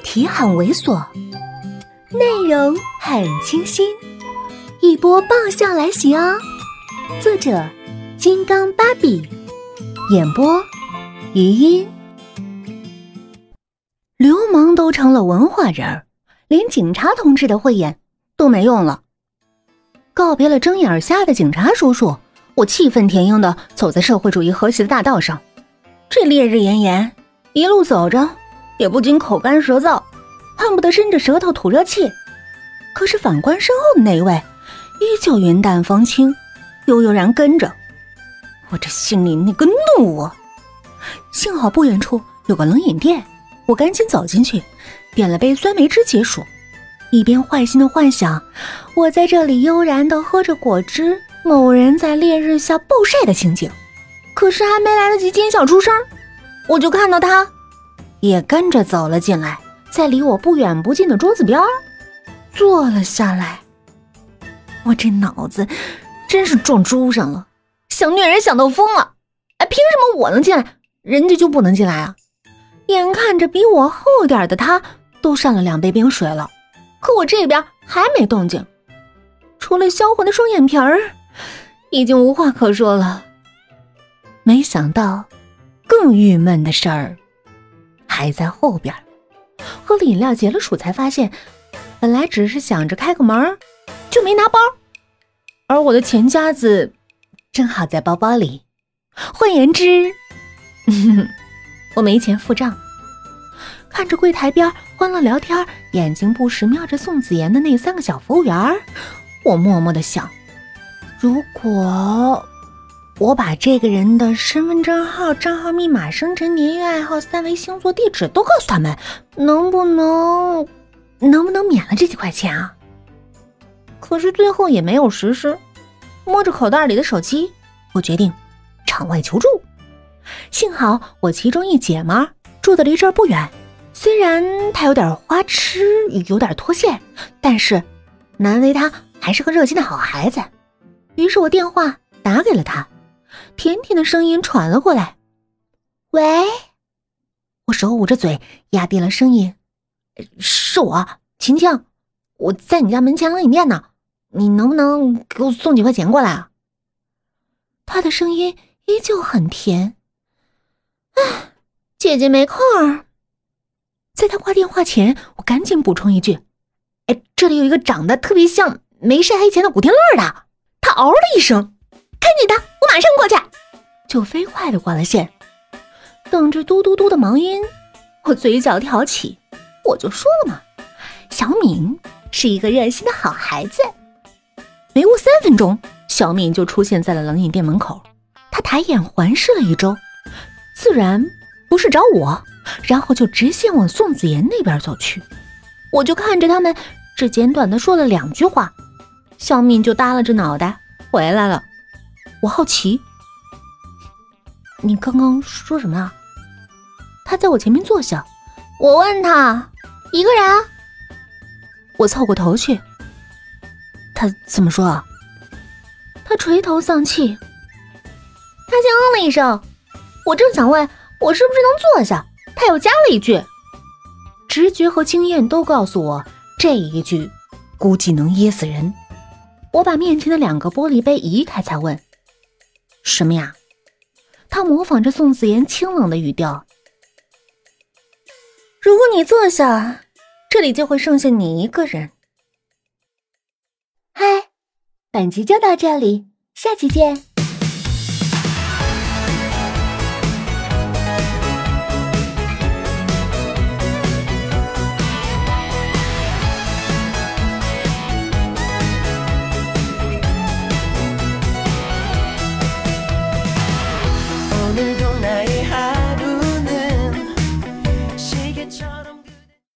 题很猥琐，内容很清新，一波爆笑来袭哦！作者：金刚芭比，演播：余音。流氓都成了文化人儿，连警察同志的慧眼都没用了。告别了睁眼瞎的警察叔叔，我气愤填膺的走在社会主义和谐的大道上。这烈日炎炎，一路走着。也不禁口干舌燥，恨不得伸着舌头吐热气。可是反观身后的那一位，依旧云淡风轻，悠悠然跟着。我这心里那个怒啊！幸好不远处有个冷饮店，我赶紧走进去，点了杯酸梅汁解暑，一边坏心的幻想我在这里悠然的喝着果汁，某人在烈日下暴晒的情景。可是还没来得及尖叫出声，我就看到他。也跟着走了进来，在离我不远不近的桌子边坐了下来。我这脑子真是撞猪上了，想虐人想到疯了。哎，凭什么我能进来，人家就不能进来啊？眼看着比我厚点的他都上了两杯冰水了，可我这边还没动静，除了销魂的双眼皮儿，已经无话可说了。没想到，更郁闷的事儿。还在后边，喝了饮料解了暑，才发现，本来只是想着开个门，就没拿包，而我的钱夹子正好在包包里。换言之，我没钱付账。看着柜台边欢乐聊天、眼睛不时瞄着宋子妍的那三个小服务员，我默默的想：如果……我把这个人的身份证号、账号密码、生辰年月、爱好、三维星座、地址都告诉他们，能不能，能不能免了这几块钱啊？可是最后也没有实施。摸着口袋里的手机，我决定场外求助。幸好我其中一姐们住的离这儿不远，虽然她有点花痴，有点脱线，但是难为她还是个热心的好孩子。于是我电话打给了她。甜甜的声音传了过来，“喂。”我手捂着嘴，压低了声音，“是我，晴晴，我在你家门前冷饮店呢，你能不能给我送几块钱过来啊？”他的声音依旧很甜，“唉，姐姐没空儿。”在他挂电话前，我赶紧补充一句：“哎，这里有一个长得特别像没晒黑前的古天乐的。”他嗷的一声。看你的，我马上过去，就飞快的挂了线。等着嘟嘟嘟的忙音，我嘴角挑起，我就说了嘛，小敏是一个热心的好孩子。没过三分钟，小敏就出现在了冷饮店门口。她抬眼环视了一周，自然不是找我，然后就直线往宋子妍那边走去。我就看着他们只简短的说了两句话，小敏就耷拉着脑袋回来了。我好奇，你刚刚说什么啊？他在我前面坐下，我问他一个人，我凑过头去，他怎么说啊？他垂头丧气，他先嗯了一声，我正想问我是不是能坐下，他又加了一句，直觉和经验都告诉我这一句估计能噎死人。我把面前的两个玻璃杯移开，才问。什么呀？他模仿着宋子妍清冷的语调：“如果你坐下，这里就会剩下你一个人。”嗨，本集就到这里，下期见。